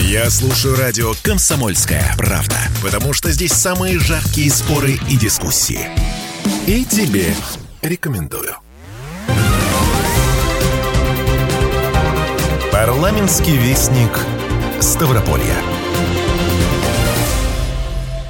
Я слушаю радио «Комсомольская правда», потому что здесь самые жаркие споры и дискуссии. И тебе рекомендую. Парламентский вестник Ставрополья.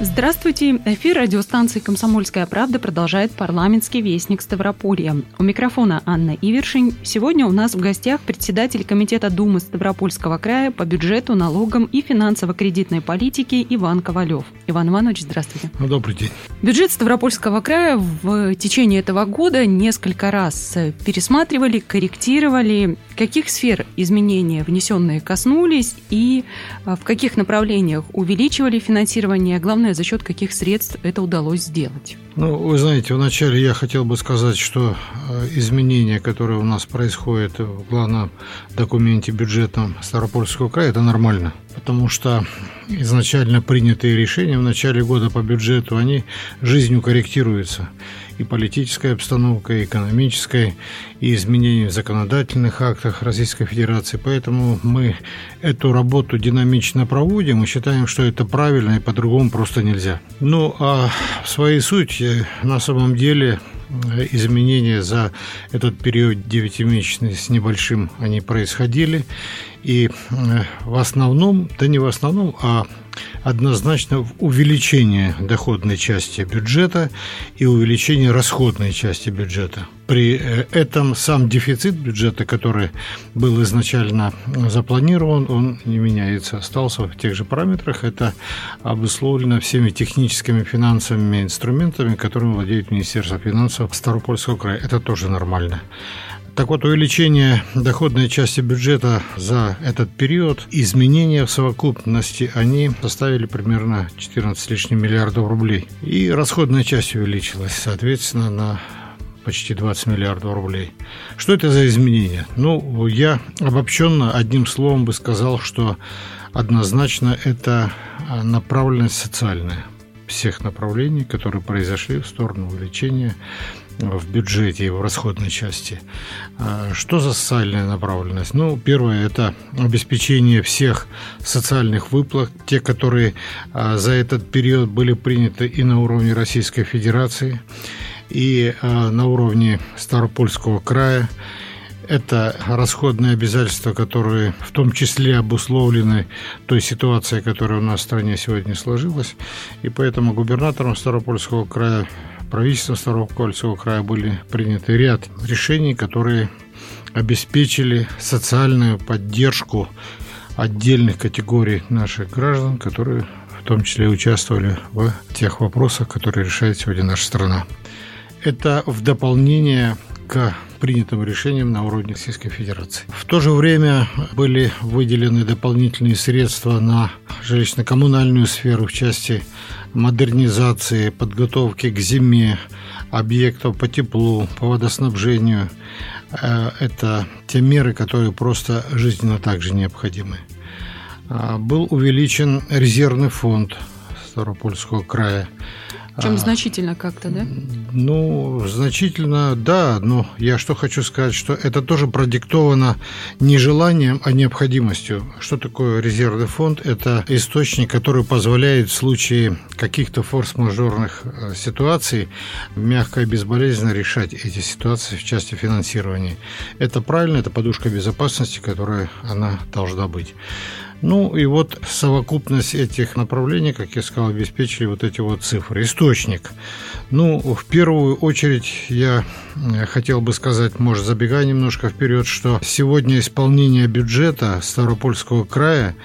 Здравствуйте. Эфир радиостанции «Комсомольская правда» продолжает парламентский вестник Ставрополья. У микрофона Анна Ивершин. Сегодня у нас в гостях председатель Комитета Думы Ставропольского края по бюджету, налогам и финансово-кредитной политике Иван Ковалев. Иван Иванович, здравствуйте. Ну, добрый день. Бюджет Ставропольского края в течение этого года несколько раз пересматривали, корректировали. Каких сфер изменения внесенные коснулись и а, в каких направлениях увеличивали финансирование, главное, главное, за счет каких средств это удалось сделать. Ну, вы знаете, вначале я хотел бы сказать, что э, изменения, которые у нас происходят в главном документе бюджетном Ставропольского края, это нормально. Потому что изначально принятые решения в начале года по бюджету, они жизнью корректируются и политической обстановкой, и экономической, и изменения в законодательных актах Российской Федерации. Поэтому мы эту работу динамично проводим и считаем, что это правильно и по-другому просто нельзя. Ну, а в своей сути, на самом деле, изменения за этот период девятимесячный с небольшим они происходили. И э, в основном, да не в основном, а однозначно в увеличение доходной части бюджета и увеличение расходной части бюджета. При э, этом сам дефицит бюджета, который был изначально запланирован, он не меняется, остался в тех же параметрах. Это обусловлено всеми техническими финансовыми инструментами, которыми владеет Министерство финансов Старопольского края. Это тоже нормально. Так вот, увеличение доходной части бюджета за этот период, изменения в совокупности, они составили примерно 14 с лишним миллиардов рублей. И расходная часть увеличилась, соответственно, на почти 20 миллиардов рублей. Что это за изменения? Ну, я обобщенно одним словом бы сказал, что однозначно это направленность социальная всех направлений, которые произошли в сторону увеличения в бюджете и в расходной части. А, что за социальная направленность? Ну, первое – это обеспечение всех социальных выплат, те, которые а, за этот период были приняты и на уровне Российской Федерации, и а, на уровне Старопольского края, это расходные обязательства, которые в том числе обусловлены той ситуацией, которая у нас в стране сегодня сложилась. И поэтому губернатором Старопольского края правительством Старого края были приняты ряд решений, которые обеспечили социальную поддержку отдельных категорий наших граждан, которые в том числе участвовали в тех вопросах, которые решает сегодня наша страна. Это в дополнение к принятым решениям на уровне Российской Федерации. В то же время были выделены дополнительные средства на жилищно-коммунальную сферу в части модернизации, подготовки к зиме, объектов по теплу, по водоснабжению. Э, это те меры, которые просто жизненно также необходимы. Э, был увеличен резервный фонд Старопольского края – чем а, значительно как-то, да? Ну, значительно, да. Но я что хочу сказать, что это тоже продиктовано не желанием, а необходимостью. Что такое резервный фонд? Это источник, который позволяет в случае каких-то форс-мажорных э, ситуаций мягко и безболезненно решать эти ситуации в части финансирования. Это правильно, это подушка безопасности, которая она должна быть. Ну и вот совокупность этих направлений, как я сказал, обеспечили вот эти вот цифры. Источник. Ну, в первую очередь я э, хотел бы сказать, может, забегая немножко вперед, что сегодня исполнение бюджета Ставропольского края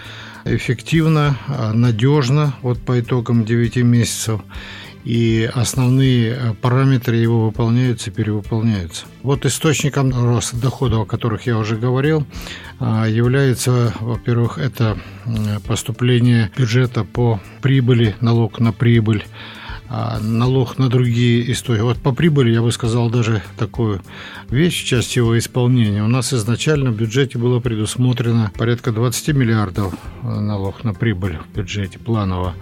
эффективно, э, надежно, вот по итогам 9 месяцев и основные э, параметры его выполняются и перевыполняются. Вот источником роста доходов, о которых я уже говорил, э, является, во-первых, это поступление бюджета по прибыли, налог на прибыль, а налог на другие истории. Вот по прибыли я бы сказал даже такую вещь, часть его исполнения. У нас изначально в бюджете было предусмотрено порядка 20 миллиардов налог на прибыль в бюджете планово.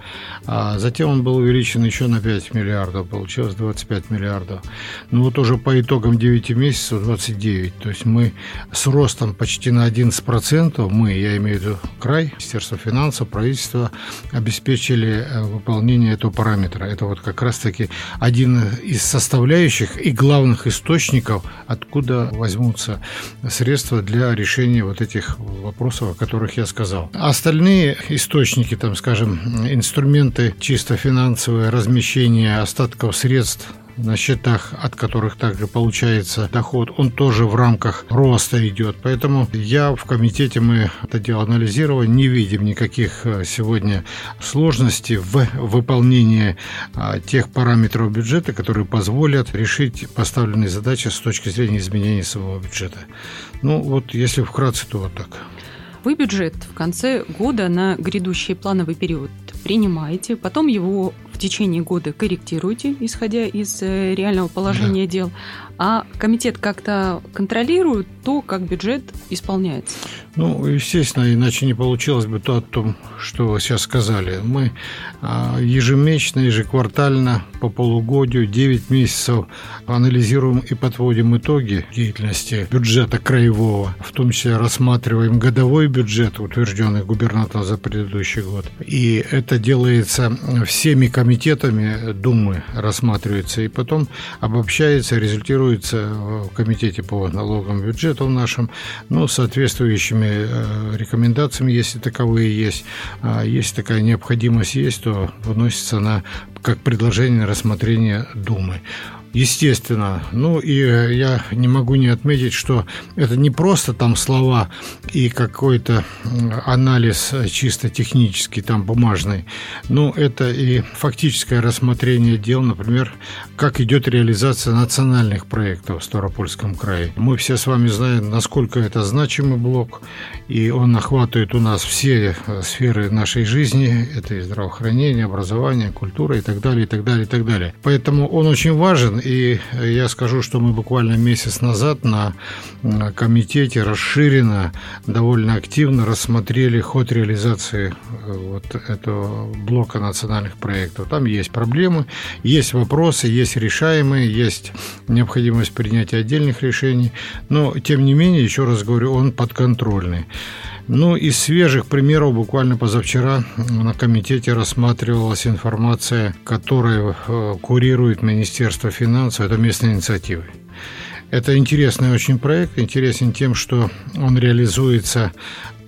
А затем он был увеличен еще на 5 миллиардов, получилось 25 миллиардов. Ну вот уже по итогам 9 месяцев 29. То есть мы с ростом почти на 11%, мы, я имею в виду край, Министерство финансов, правительство, обеспечили э, выполнение этого параметра. Это вот как раз-таки один из составляющих и главных источников, откуда возьмутся средства для решения вот этих вопросов, о которых я сказал. Остальные источники, там, скажем, инструменты чисто финансовые, размещение остатков средств на счетах, от которых также получается доход, он тоже в рамках роста идет. Поэтому я в комитете, мы это дело анализировали, не видим никаких э, сегодня сложностей в выполнении а, тех параметров бюджета, которые позволят решить поставленные задачи с точки зрения изменения своего бюджета. Ну вот, если вкратце, то вот так. Вы бюджет в конце года на грядущий плановый период принимаете, потом его в течение года корректируете, исходя из э, реального положения да. дел, а комитет как-то контролирует то, как бюджет исполняется. Ну, естественно, иначе не получилось бы то о том, что вы сейчас сказали. Мы а, ежемесячно, ежеквартально, по полугодию, 9 месяцев анализируем и подводим итоги деятельности бюджета краевого, в том числе рассматриваем годовой бюджет, утвержденный губернатором за предыдущий год. И это делается всеми комитетами Думы, рассматривается, и потом обобщается, результируется в комитете по налогам бюджету нашем, ну, соответствующими э, рекомендациями, если таковые есть. А если такая необходимость есть, то выносится на как предложение на рассмотрение Думы. Естественно. Ну и э, я не могу не отметить, что это не просто там слова и какой-то анализ э, чисто технический, там бумажный, но это и фактическое рассмотрение дел, например, как идет реализация национальных проектов в Ставропольском крае. Мы все с вами знаем, насколько это значимый блок, и он охватывает у нас все э, сферы нашей жизни, это и здравоохранение, образование, культура и так далее, и так далее, и так далее. Поэтому он очень важен, и я скажу, что мы буквально месяц назад на комитете расширенно, довольно активно рассмотрели ход реализации э, вот этого блока национальных проектов. Там есть проблемы, есть вопросы, есть решаемые, есть необходимость принятия отдельных решений, но, тем не менее, еще раз говорю, он подконтрольный. Ну, из свежих примеров, буквально позавчера на комитете рассматривалась информация, которая э, курирует Министерство финансов, это местные инициативы. Это интересный очень проект, интересен тем, что он реализуется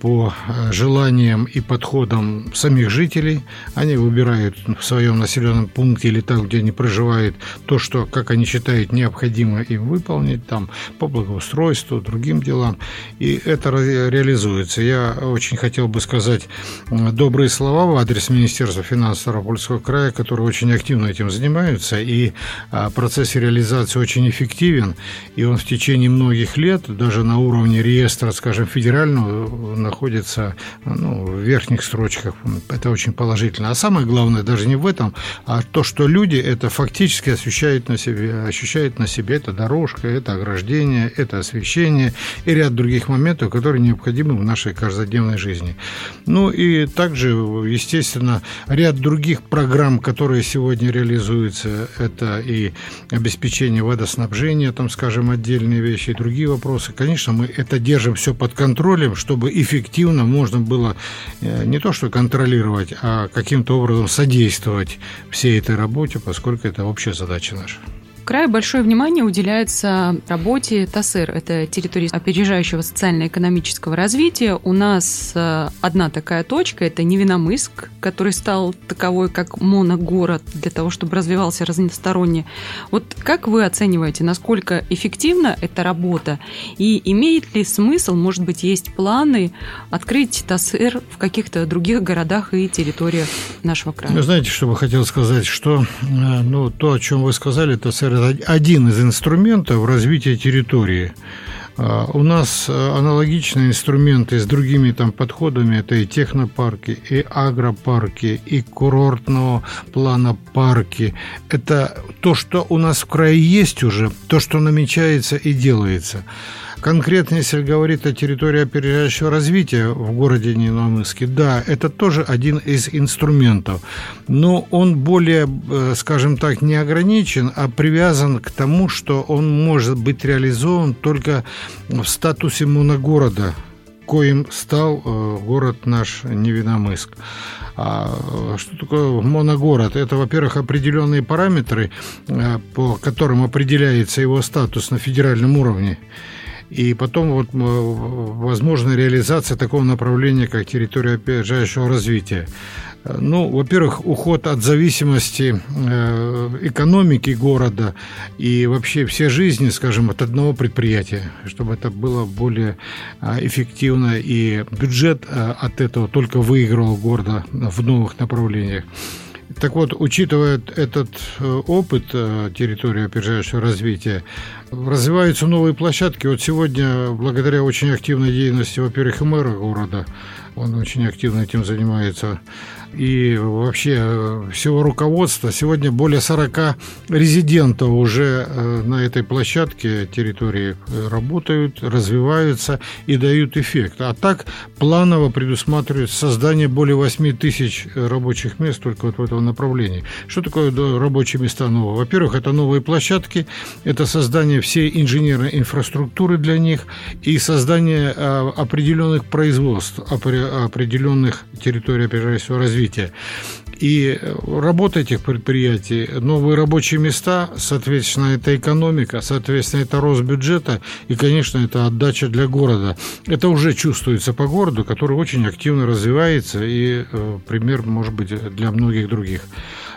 по э, желаниям и подходам самих жителей. Они выбирают в своем населенном пункте или там, где они проживают, то, что, как они считают, необходимо им выполнить, там, по благоустройству, другим делам. И это реализуется. Я очень хотел бы сказать добрые слова в адрес Министерства финансов Ставропольского края, которые очень активно этим занимаются, и а, процесс реализации очень эффективен, и он в течение многих лет, даже на уровне реестра, скажем, федерального, находится ну, в верхних строчках. Это очень положительно. А самое главное даже не в этом, а то, что люди это фактически ощущают на себе. Ощущают на себе это дорожка, это ограждение, это освещение и ряд других моментов, которые необходимы в нашей каждодневной жизни. Ну и также, естественно, ряд других программ, которые сегодня реализуются, это и обеспечение водоснабжения, там, скажем, отдельные вещи и другие вопросы. Конечно, мы это держим все под контролем, чтобы эффективно эффективно можно было э, не то что контролировать, а каким-то образом содействовать всей этой работе, поскольку это общая задача наша крае большое внимание уделяется работе ТАСЭР. Это территория опережающего социально-экономического развития. У нас э, одна такая точка – это Невиномыск, который стал таковой, как моногород для того, чтобы развивался разносторонне. Вот как вы оцениваете, насколько эффективна эта работа? И имеет ли смысл, может быть, есть планы открыть ТАСЭР в каких-то других городах и территориях нашего края? Вы знаете, что бы хотел сказать, что э, ну, то, о чем вы сказали, ТАСЭР один из инструментов развития территории. А, у нас аналогичные инструменты с другими там подходами. Это и технопарки, и агропарки, и курортного плана парки. Это то, что у нас в крае есть уже, то, что намечается и делается. Конкретно, если говорить о территории опережающего развития в городе Нинамыске, да, это тоже один из инструментов. Но он более, э, скажем так, не ограничен, а привязан к тому, что он может быть реализован только в статусе моногорода, коим стал э, город наш Невиномыск. А что такое моногород? Это, во-первых, определенные параметры, э, по которым определяется его статус на федеральном уровне. И потом вот э, возможна реализация такого направления, как территория опережающего развития. Ну, во-первых, уход от зависимости э, экономики города и вообще все жизни, скажем, от одного предприятия, чтобы это было более а, эффективно, и бюджет э, от этого только выигрывал города в новых направлениях. Так вот, учитывая этот э, опыт территории опережающего развития, развиваются новые площадки. Вот сегодня, благодаря очень активной деятельности, во-первых, и мэра города, он очень активно этим занимается, и вообще э, всего руководства. Сегодня более 40 резидентов уже э, на этой площадке территории э, работают, развиваются и дают эффект. А так планово предусматривается создание более 8 тысяч рабочих мест только вот в этом направлении. Что такое рабочие места новые? Во-первых, это новые площадки, это создание всей инженерной инфраструктуры для них и создание определенных производств, определенных территорий опережающего развития развития. И работа этих предприятий, новые рабочие места, соответственно, это экономика, соответственно, это рост бюджета и, конечно, это отдача для города. Это уже чувствуется по городу, который очень активно развивается и э, пример, может быть, для многих других.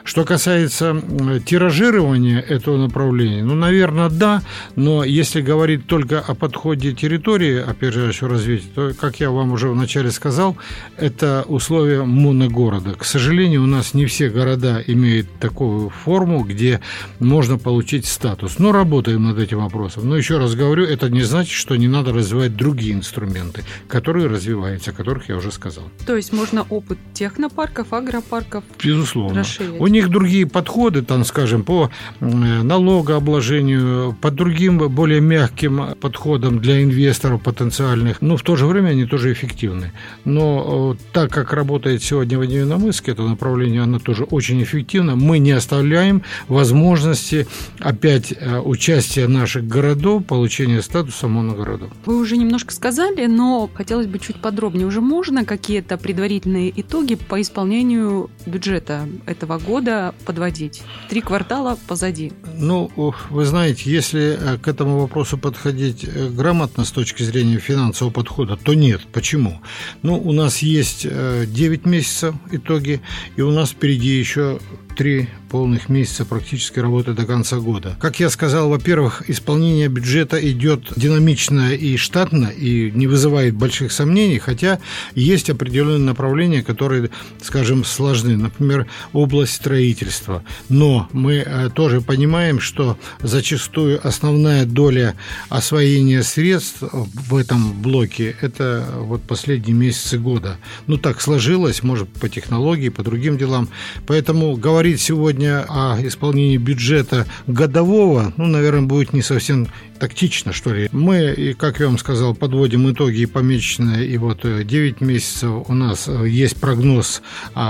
Что касается тиражирования этого направления, ну, наверное, да, но если говорить только о подходе территории опережающего развития, то, как я вам уже вначале сказал, это условия моногорода. К сожалению, у нас не все города имеют такую форму, где можно получить статус. Но работаем над этим вопросом. Но еще раз говорю, это не значит, что не надо развивать другие инструменты, которые развиваются, о которых я уже сказал. То есть можно опыт технопарков, агропарков Безусловно. расширить? У них другие подходы, там, скажем, по налогообложению, по другим более мягким подходам для инвесторов потенциальных, но в то же время они тоже эффективны. Но так как работает сегодня в Невиномысске, это направление, оно тоже очень эффективно, мы не оставляем возможности опять э, участия наших городов, получения статуса моногородов. Вы уже немножко сказали, но хотелось бы чуть подробнее. Уже можно какие-то предварительные итоги по исполнению бюджета этого года? Года подводить? Три квартала позади. Ну, вы знаете, если э, к этому вопросу подходить э, грамотно с точки зрения финансового подхода, то нет. Почему? Ну, у нас есть 9 э, месяцев итоги, и у нас впереди еще три полных месяца практически работы до конца года. Как я сказал, во-первых, исполнение бюджета идет динамично и штатно, и не вызывает больших сомнений, хотя есть определенные направления, которые, скажем, сложны. Например, область строительства. Но мы э, тоже понимаем, что зачастую основная доля освоения средств в этом блоке – это вот последние месяцы года. Ну, так сложилось, может, по технологии, по другим делам. Поэтому говорить сегодня сегодня о исполнении бюджета годового, ну, наверное, будет не совсем тактично, что ли. Мы, как я вам сказал, подводим итоги помеченные, и вот 9 э, месяцев у нас э, есть прогноз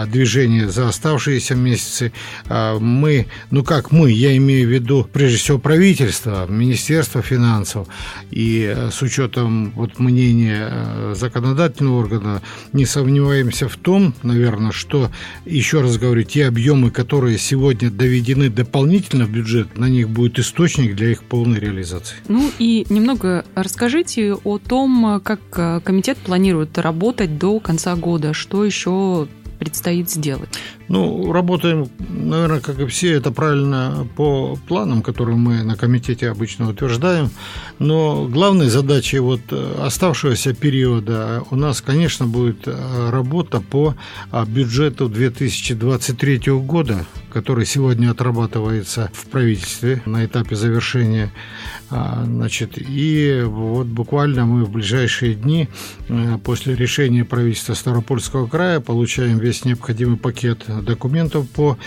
движения за оставшиеся месяцы. А мы, ну как мы, я имею в виду прежде всего правительство, Министерство финансов, и э, с учетом вот мнения законодательного органа не сомневаемся в том, наверное, что, еще раз говорю, те объемы, которые сегодня доведены дополнительно в бюджет, на них будет источник для их полной реализации. Ну и немного расскажите о том, как э, комитет планирует работать до конца года, что еще предстоит сделать? Ну, работаем, наверное, как и все, это правильно по планам, которые мы на комитете обычно утверждаем. Но главной задачей вот э, оставшегося периода у нас, конечно, будет э, работа по бюджету 2023 года, который сегодня отрабатывается в правительстве на этапе завершения. А, значит, и вот буквально мы в ближайшие дни э, после решения правительства Ставропольского края получаем весь необходимый пакет документов по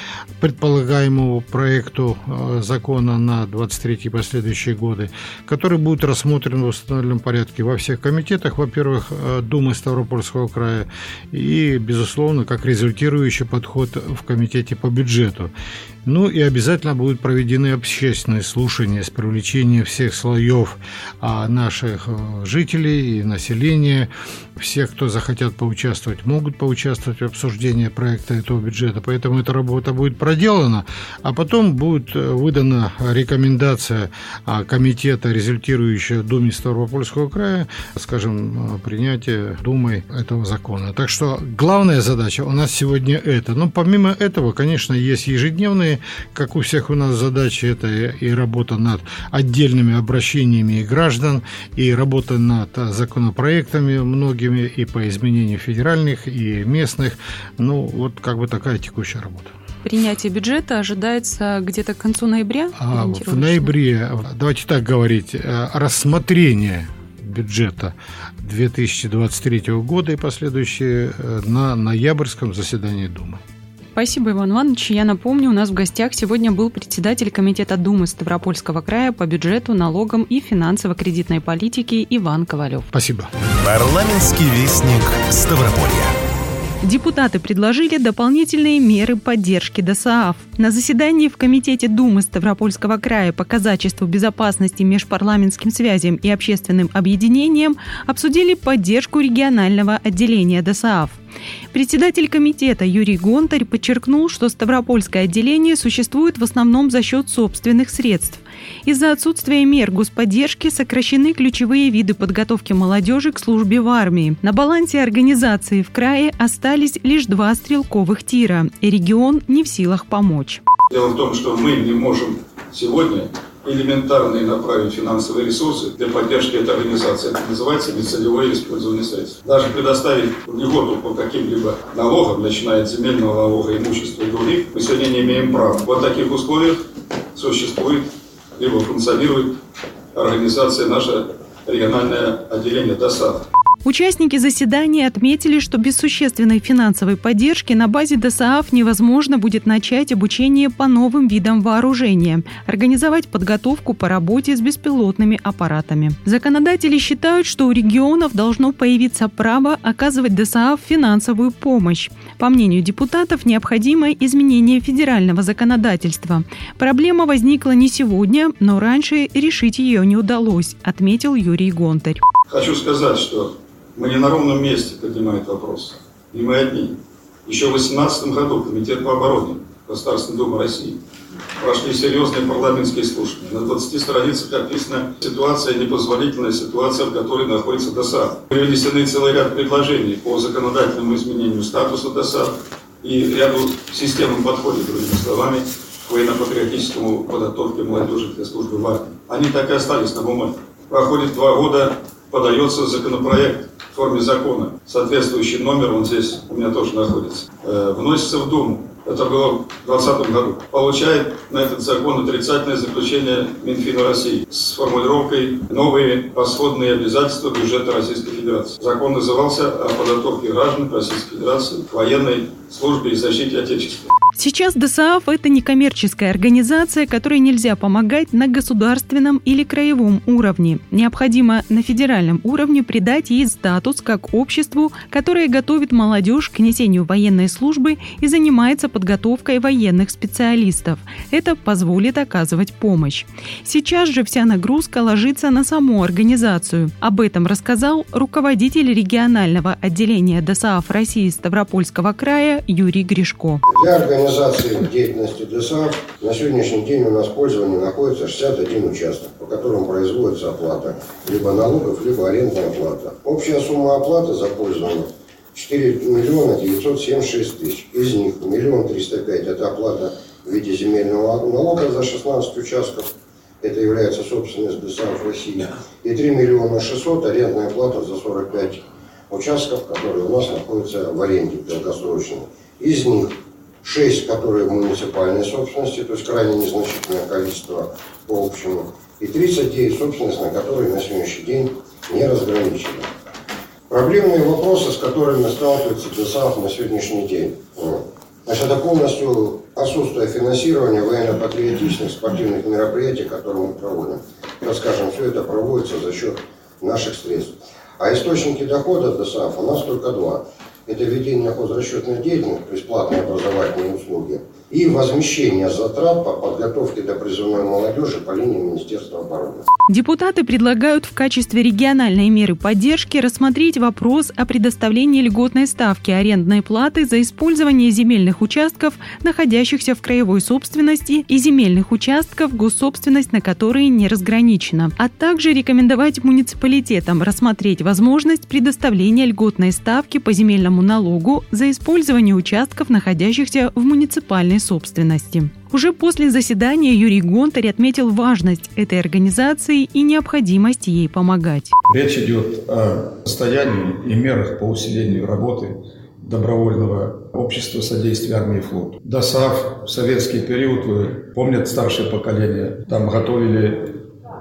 предполагаемому проекту э, закона на 23 и последующие годы, который будет рассмотрен в установленном порядке во всех комитетах, во-первых, э, Думы Ставропольского края и, безусловно, как результирующий подход в комитете по бюджету. Ну и обязательно будут проведены общественные слушания с привлечением всех слоев а, наших э, жителей и населения. Всех, кто захотят поучаствовать, могут поучаствовать в обсуждении проекта этого бюджета. Поэтому эта работа будет проделана, а потом будет э, выдана рекомендация а, комитета, результирующая Думе Ставропольского края, скажем, принятие Думой этого закона. Так что главная задача у нас сегодня это. Но помимо этого, конечно, есть ежедневные как у всех у нас задачи, это и работа над отдельными обращениями граждан, и работа над законопроектами многими, и по изменению федеральных, и местных. Ну, вот как бы такая текущая работа. Принятие бюджета ожидается где-то к концу ноября? А, в ноябре, давайте так говорить, э, рассмотрение бюджета 2023 года и последующие э, на ноябрьском заседании Думы. Спасибо, Иван Иванович. Я напомню, у нас в гостях сегодня был председатель Комитета Думы Ставропольского края по бюджету, налогам и финансово-кредитной политике Иван Ковалев. Спасибо. Парламентский вестник Ставрополья. Депутаты предложили дополнительные меры поддержки ДСААФ. На заседании в Комитете Думы Ставропольского края по казачеству безопасности, межпарламентским связям и общественным объединениям обсудили поддержку регионального отделения ДСААФ. Председатель комитета Юрий Гонтарь подчеркнул, что Ставропольское отделение существует в основном за счет собственных средств. Из-за отсутствия мер господдержки сокращены ключевые виды подготовки молодежи к службе в армии. На балансе организации в крае остались лишь два стрелковых тира, и регион не в силах помочь. Дело в том, что мы не можем сегодня элементарные направить финансовые ресурсы для поддержки этой организации. Это называется нецелевое использование средств. Даже предоставить льготу по каким-либо налогам, начиная от земельного налога, имущества и других, мы сегодня не имеем права. В вот таких условиях существует, либо функционирует организация наша региональное отделение ДОСАД. Участники заседания отметили, что без существенной финансовой поддержки на базе ДСААФ невозможно будет начать обучение по новым видам вооружения, организовать подготовку по работе с беспилотными аппаратами. Законодатели считают, что у регионов должно появиться право оказывать ДСААФ финансовую помощь. По мнению депутатов, необходимо изменение федерального законодательства. Проблема возникла не сегодня, но раньше решить ее не удалось, отметил Юрий Гонтарь. Хочу сказать, что мы не на ровном месте поднимаем вопрос. И мы одни. Еще в 2018 году Комитет по обороне Государственной Думы России прошли серьезные парламентские слушания. На 20 страницах описана ситуация, непозволительная ситуация, в которой находится ДОСАД. Привнесены целый ряд предложений по законодательному изменению статуса ДОСАД и ряду системным подходе, другими словами, к военно-патриотическому подготовке молодежи для службы в армии. Они так и остались на бумаге. Проходит два года, подается законопроект в форме закона. Соответствующий номер, он здесь у меня тоже находится, э, вносится в Думу. Это было в 2020 году. Получает на этот закон отрицательное заключение Минфина России с формулировкой «Новые расходные обязательства бюджета Российской Федерации». Закон назывался о подготовке граждан Российской Федерации к военной службе и защите Отечества. Сейчас ДСАФ – это некоммерческая организация, которой нельзя помогать на государственном или краевом уровне. Необходимо на федеральном уровне придать ей статус как обществу, которое готовит молодежь к несению военной службы и занимается подготовкой военных специалистов. Это позволит оказывать помощь. Сейчас же вся нагрузка ложится на саму организацию. Об этом рассказал руководитель регионального отделения ДСАФ России Ставропольского края Юрий Гришко. Для организации деятельности ДСАФ на сегодняшний день у нас в пользовании находится 61 участок, по которым производится оплата либо налогов, либо арендная плата. Общая сумма оплаты за пользование 4 миллиона 976 тысяч. Из них миллион триста пять – это оплата в виде земельного налога за 16 участков. Это является собственность ДСАФ России. И 3 миллиона 600 – арендная плата за 45 участков, которые у нас находятся в аренде долгосрочной. Из них 6, которые в муниципальной собственности, то есть крайне незначительное количество по общему, и 39 собственность, на которые на сегодняшний день не разграничены. Проблемные вопросы, с которыми сталкивается ДСАФ на сегодняшний день. Значит, это полностью отсутствие финансирования военно-патриотичных спортивных мероприятий, которые мы проводим. Расскажем, все это проводится за счет наших средств. А источники дохода ДСАФ у нас только два. Это ведение хозрасчетной деятельности, то есть платные образовательные услуги – и возмещение затрат по подготовке до призывной молодежи по линии Министерства обороны. Депутаты предлагают в качестве региональной меры поддержки рассмотреть вопрос о предоставлении льготной ставки арендной платы за использование земельных участков, находящихся в краевой собственности, и земельных участков, госсобственность на которые не разграничена, а также рекомендовать муниципалитетам рассмотреть возможность предоставления льготной ставки по земельному налогу за использование участков, находящихся в муниципальной собственности. Уже после заседания Юрий Гонтарь отметил важность этой организации и необходимость ей помогать. Речь идет о состоянии и мерах по усилению работы добровольного общества содействия армии и флоту. ДОСАВ в советский период, вы помнят старшее поколение, там готовили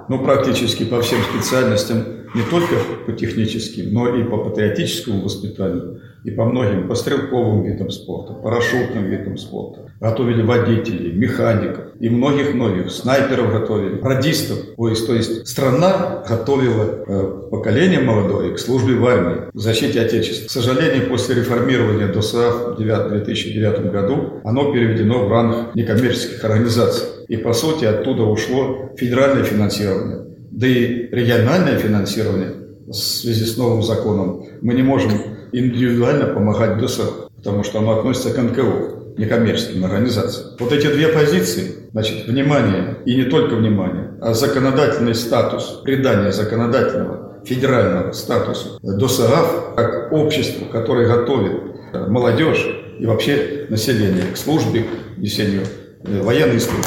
ну, практически по всем специальностям, не только по техническим, но и по патриотическому воспитанию и по многим, по стрелковым видам спорта, парашютным видам спорта. Готовили водителей, механиков и многих-многих, снайперов готовили, радистов. То есть, то есть страна готовила э, поколение молодое к службе в армии, к защите Отечества. К сожалению, после реформирования ДОСААФ в 2009 году оно переведено в ранг некоммерческих организаций. И по сути оттуда ушло федеральное финансирование. Да и региональное финансирование в связи с новым законом мы не можем индивидуально помогать ДСР, потому что оно относится к НКО, некоммерческим организациям. Вот эти две позиции, значит, внимание и не только внимание, а законодательный статус, придание законодательного федерального статуса ДОСААФ как общество, которое готовит э, молодежь и вообще население к службе, несению э, военной службы,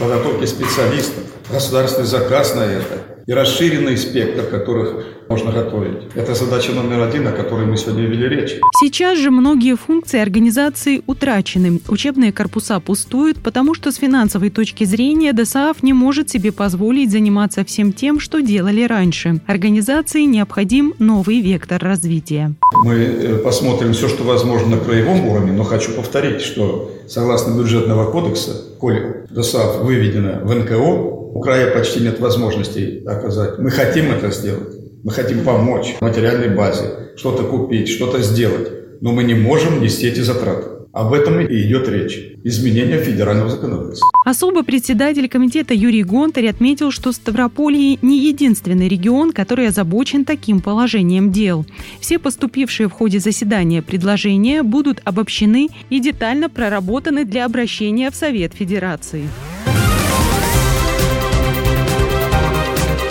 подготовке специалистов, государственный заказ на это – и расширенный спектр, которых можно готовить. Это задача номер один, о которой мы сегодня вели речь. Сейчас же многие функции организации утрачены. Учебные корпуса пустуют, потому что с финансовой точки зрения ДСААФ не может себе позволить заниматься всем тем, что делали раньше. Организации необходим новый вектор развития. Мы э, посмотрим все, что возможно на краевом уровне, но хочу повторить, что согласно бюджетного кодекса, коль ДСААФ выведена в НКО, у края почти нет возможностей оказать. Мы хотим это сделать. Мы хотим помочь в материальной базе, что-то купить, что-то сделать. Но мы не можем нести эти затраты. Об этом и идет речь. Изменение федерального законодательства. Особо председатель комитета Юрий Гонтарь отметил, что Ставрополье не единственный регион, который озабочен таким положением дел. Все поступившие в ходе заседания предложения будут обобщены и детально проработаны для обращения в Совет Федерации.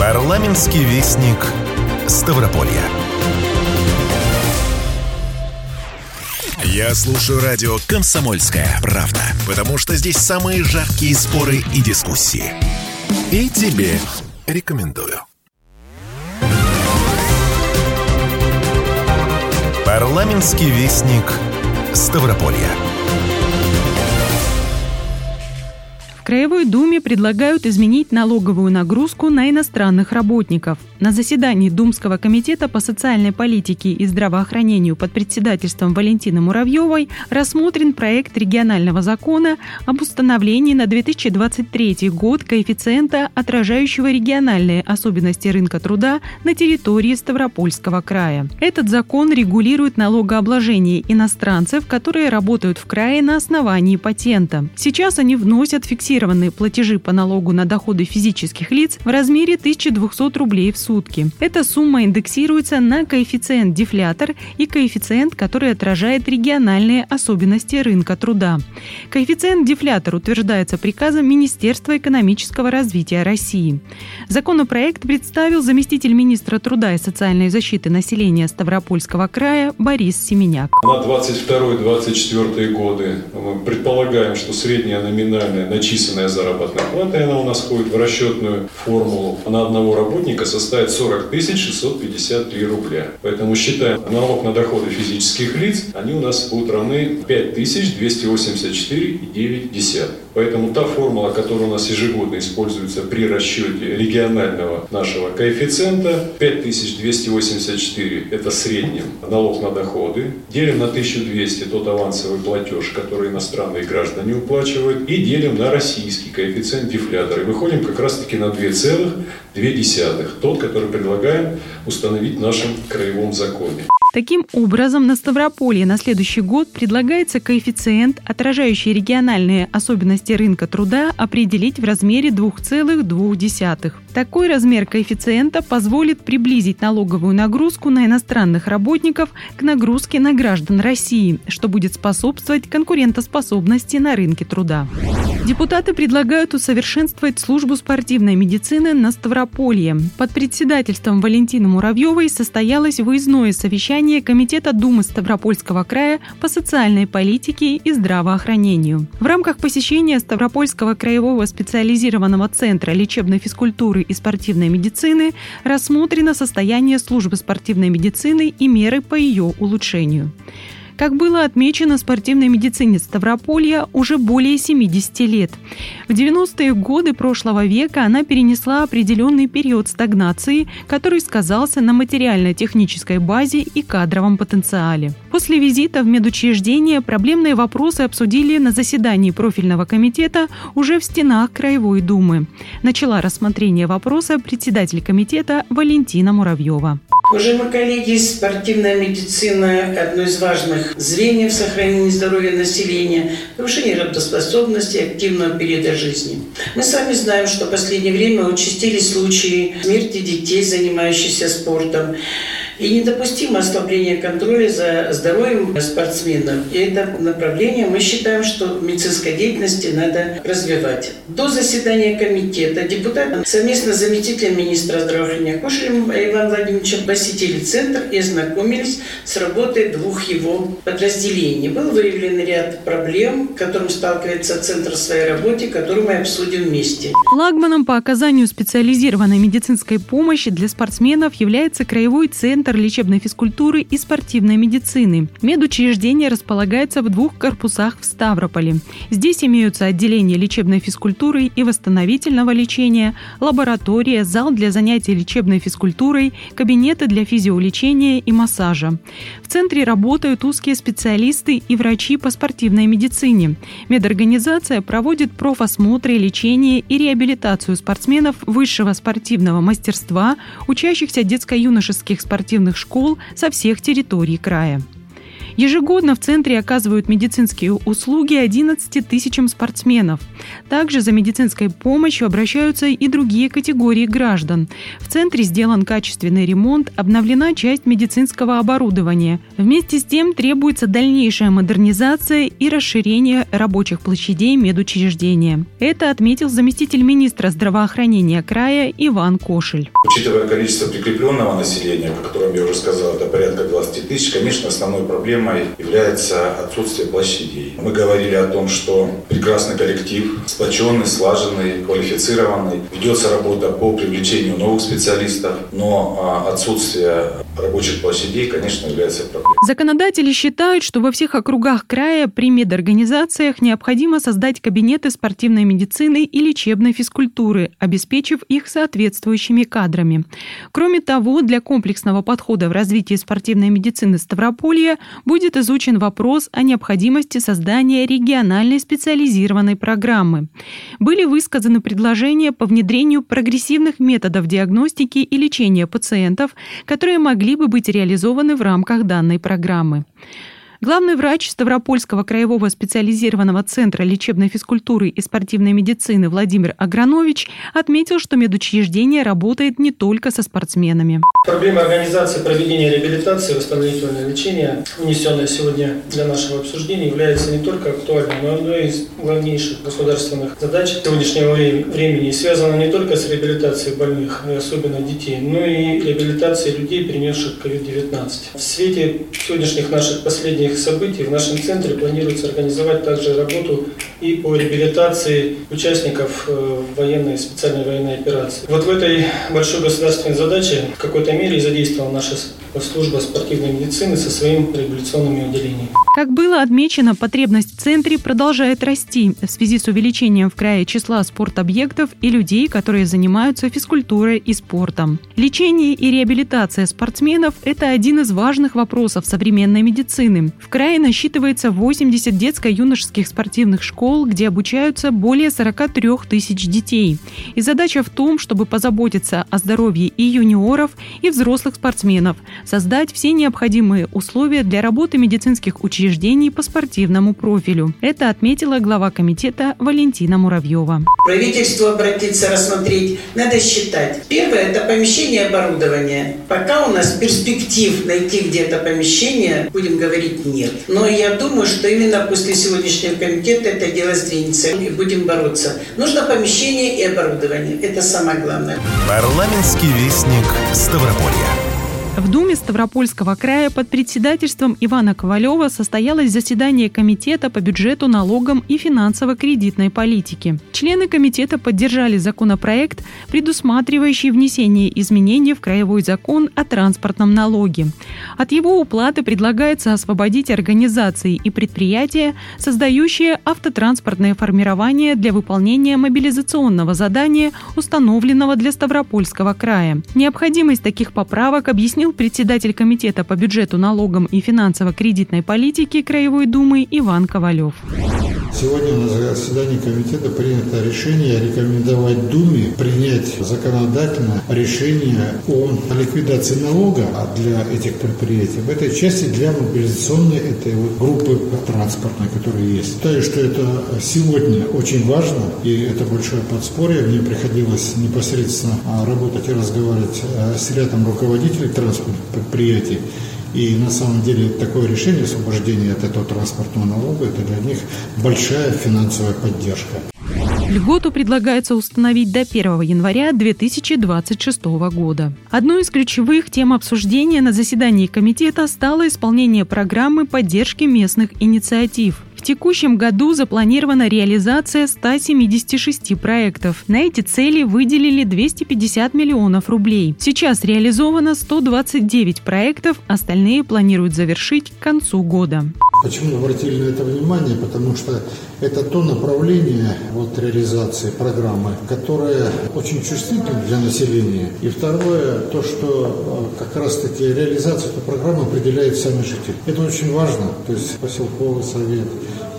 Парламентский вестник Ставрополья. Я слушаю радио «Комсомольская правда», потому что здесь самые жаркие споры и дискуссии. И тебе рекомендую. Парламентский вестник Ставрополья. Краевой Думе предлагают изменить налоговую нагрузку на иностранных работников. На заседании Думского комитета по социальной политике и здравоохранению под председательством Валентины Муравьевой рассмотрен проект регионального закона об установлении на 2023 год коэффициента, отражающего региональные особенности рынка труда на территории Ставропольского края. Этот закон регулирует налогообложение иностранцев, которые работают в крае на основании патента. Сейчас они вносят фиксированные фиксированные платежи по налогу на доходы физических лиц в размере 1200 рублей в сутки. Эта сумма индексируется на коэффициент дефлятор и коэффициент, который отражает региональные особенности рынка труда. Коэффициент дефлятор утверждается приказом Министерства экономического развития России. Законопроект представил заместитель министра труда и социальной защиты населения Ставропольского края Борис Семеняк. На 22-24 годы мы предполагаем, что средняя номинальная начисленная начисленная заработная плата, и она у нас входит в расчетную формулу, на одного работника составит 40 653 рубля. Поэтому считаем налог на доходы физических лиц, они у нас будут равны 5284,9. Поэтому та формула, которая у нас ежегодно используется при расчете регионального нашего коэффициента, 5284 – это среднем налог на доходы, делим на 1200 тот авансовый платеж, который иностранные граждане уплачивают, и делим на российский коэффициент дефлятора. И выходим как раз-таки на 2,2, тот, который предлагаем установить в нашем краевом законе. Таким образом, на Ставрополье на следующий год предлагается коэффициент, отражающий региональные особенности рынка труда, определить в размере 2,2. Такой размер коэффициента позволит приблизить налоговую нагрузку на иностранных работников к нагрузке на граждан России, что будет способствовать конкурентоспособности на рынке труда. Депутаты предлагают усовершенствовать службу спортивной медицины на Ставрополье. Под председательством Валентины Муравьевой состоялось выездное совещание Комитета Думы Ставропольского края по социальной политике и здравоохранению. В рамках посещения Ставропольского краевого специализированного центра лечебной физкультуры и спортивной медицины рассмотрено состояние службы спортивной медицины и меры по ее улучшению. Как было отмечено спортивной медицине Ставрополья уже более 70 лет. В 90-е годы прошлого века она перенесла определенный период стагнации, который сказался на материально-технической базе и кадровом потенциале. После визита в медучреждение проблемные вопросы обсудили на заседании профильного комитета уже в стенах Краевой Думы. Начала рассмотрение вопроса председатель комитета Валентина Муравьева. Уважаемые коллеги, спортивная медицина – одно из важных звеньев в сохранении здоровья населения, повышении работоспособности, активного периода жизни. Мы с вами знаем, что в последнее время участились случаи смерти детей, занимающихся спортом. И недопустимо ослабление контроля за здоровьем спортсменов. И это направление мы считаем, что в медицинской деятельности надо развивать. До заседания комитета депутаты совместно с заместителем министра здравоохранения Кошелем Иваном Владимировичем посетили центр и ознакомились с работой двух его подразделений. Был выявлен ряд проблем, с которым сталкивается центр в своей работе, которую мы обсудим вместе. Флагманом по оказанию специализированной медицинской помощи для спортсменов является краевой центр Центр лечебной физкультуры и спортивной медицины. Медучреждение располагается в двух корпусах в Ставрополе. Здесь имеются отделения лечебной физкультуры и восстановительного лечения, лаборатория, зал для занятий лечебной физкультурой, кабинеты для физиолечения и массажа. Центре работают узкие специалисты и врачи по спортивной медицине. Медорганизация проводит профосмотры, лечение и реабилитацию спортсменов высшего спортивного мастерства, учащихся детско-юношеских спортивных школ со всех территорий края. Ежегодно в центре оказывают медицинские услуги 11 тысячам спортсменов. Также за медицинской помощью обращаются и другие категории граждан. В центре сделан качественный ремонт, обновлена часть медицинского оборудования. Вместе с тем требуется дальнейшая модернизация и расширение рабочих площадей медучреждения. Это отметил заместитель министра здравоохранения края Иван Кошель. Учитывая количество прикрепленного населения, о котором я уже сказал, это порядка 20 тысяч, конечно, основной проблемой проблемой является отсутствие площадей. Мы говорили о том, что прекрасный коллектив, сплоченный, слаженный, квалифицированный. Ведется работа по привлечению новых специалистов, но а, отсутствие рабочих площадей, конечно, является проблемой. Законодатели считают, что во всех округах края при медорганизациях необходимо создать кабинеты спортивной медицины и лечебной физкультуры, обеспечив их соответствующими кадрами. Кроме того, для комплексного подхода в развитии спортивной медицины Ставрополья будет изучен вопрос о необходимости создания региональной специализированной программы. Были высказаны предложения по внедрению прогрессивных методов диагностики и лечения пациентов, которые могли бы быть реализованы в рамках данной программы. Главный врач Ставропольского краевого специализированного центра лечебной физкультуры и спортивной медицины Владимир Агранович отметил, что медучреждение работает не только со спортсменами. Проблема организации проведения реабилитации и восстановительного лечения, унесенная сегодня для нашего обсуждения, является не только актуальной, но и одной из главнейших государственных задач сегодняшнего времени и связана не только с реабилитацией больных, особенно детей, но и реабилитацией людей, перенесших COVID-19. В свете сегодняшних наших последних последних событий в нашем центре планируется организовать также работу и по реабилитации участников э, военной, специальной военной операции. Вот в этой большой государственной задаче в какой-то мере задействована наша служба спортивной медицины со своими реабилитационными отделениями. Как было отмечено, потребность в центре продолжает расти в связи с увеличением в крае числа спортобъектов и людей, которые занимаются физкультурой и спортом. Лечение и реабилитация спортсменов – это один из важных вопросов современной медицины. В крае насчитывается 80 детско-юношеских спортивных школ, где обучаются более 43 тысяч детей. И задача в том, чтобы позаботиться о здоровье и юниоров, и взрослых спортсменов, создать все необходимые условия для работы медицинских учреждений по спортивному профилю. Это отметила глава комитета Валентина Муравьева. Правительству обратиться, рассмотреть. Надо считать. Первое – это помещение оборудования. Пока у нас перспектив найти где-то помещение, будем говорить, нет. Но я думаю, что именно после сегодняшнего комитета это дело сдвинется. И будем бороться. Нужно помещение и оборудование. Это самое главное. Парламентский вестник Ставрополья. В Думе Ставропольского края под председательством Ивана Ковалева состоялось заседание Комитета по бюджету, налогам и финансово-кредитной политике. Члены комитета поддержали законопроект, предусматривающий внесение изменений в Краевой закон о транспортном налоге. От его уплаты предлагается освободить организации и предприятия, создающие автотранспортное формирование для выполнения мобилизационного задания, установленного для Ставропольского края. Необходимость таких поправок объясняется объяснил председатель Комитета по бюджету, налогам и финансово-кредитной политике Краевой Думы Иван Ковалев. Сегодня на заседании комитета принято решение рекомендовать Думе принять законодательное решение о ликвидации налога для этих предприятий. В этой части для мобилизационной этой вот группы транспортной, которая есть. Считаю, что это сегодня очень важно, и это большое подспорье. Мне приходилось непосредственно работать и разговаривать э, с рядом руководителей транспортных предприятий. И на самом деле такое решение освобождения от этого транспортного налога, это для них большая финансовая поддержка. Льготу предлагается установить до 1 января 2026 года. Одной из ключевых тем обсуждения на заседании комитета стало исполнение программы поддержки местных инициатив – в текущем году запланирована реализация 176 проектов. На эти цели выделили 250 миллионов рублей. Сейчас реализовано 129 проектов, остальные планируют завершить к концу года. Почему обратили на это внимание? Потому что это то направление вот, реализации программы, которое очень чувствительно для населения. И второе, то, что э, как раз-таки реализацию этой программы определяет сами жители. Это очень важно. То есть поселковый совет,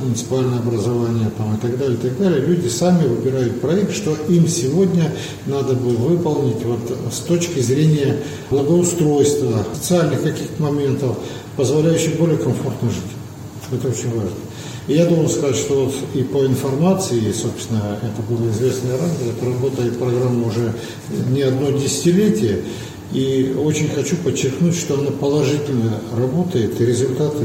муниципальное образование там, и так далее, и так далее. Люди сами выбирают проект, что им сегодня надо бы выполнить вот, с точки зрения благоустройства, социальных каких-то моментов, позволяющих более комфортно жить. Это очень важно. И я должен сказать, что вот и по информации, собственно, это было известно ранее, это работает программа уже не одно десятилетие, и очень хочу подчеркнуть, что она положительно работает, и результаты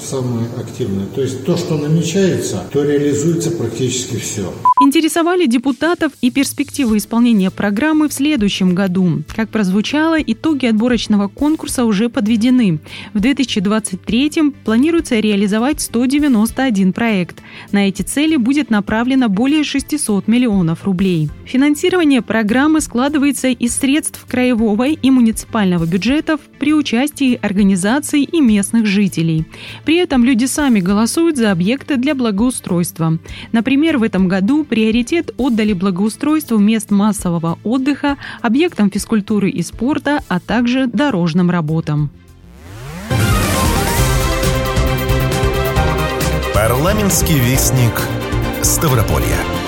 самые активные. То есть то, что намечается, то реализуется практически все. Интересовали депутатов и перспективы исполнения программы в следующем году. Как прозвучало, итоги отборочного конкурса уже подведены. В 2023 планируется реализовать 191 проект. На эти цели будет направлено более 600 миллионов рублей. Финансирование программы складывается из средств краевого и муниципального бюджетов при участии организаций и местных жителей. При этом люди сами голосуют за объекты для благоустройства. Например, в этом году приоритет отдали благоустройству мест массового отдыха, объектам физкультуры и спорта, а также дорожным работам. Парламентский вестник Ставрополья.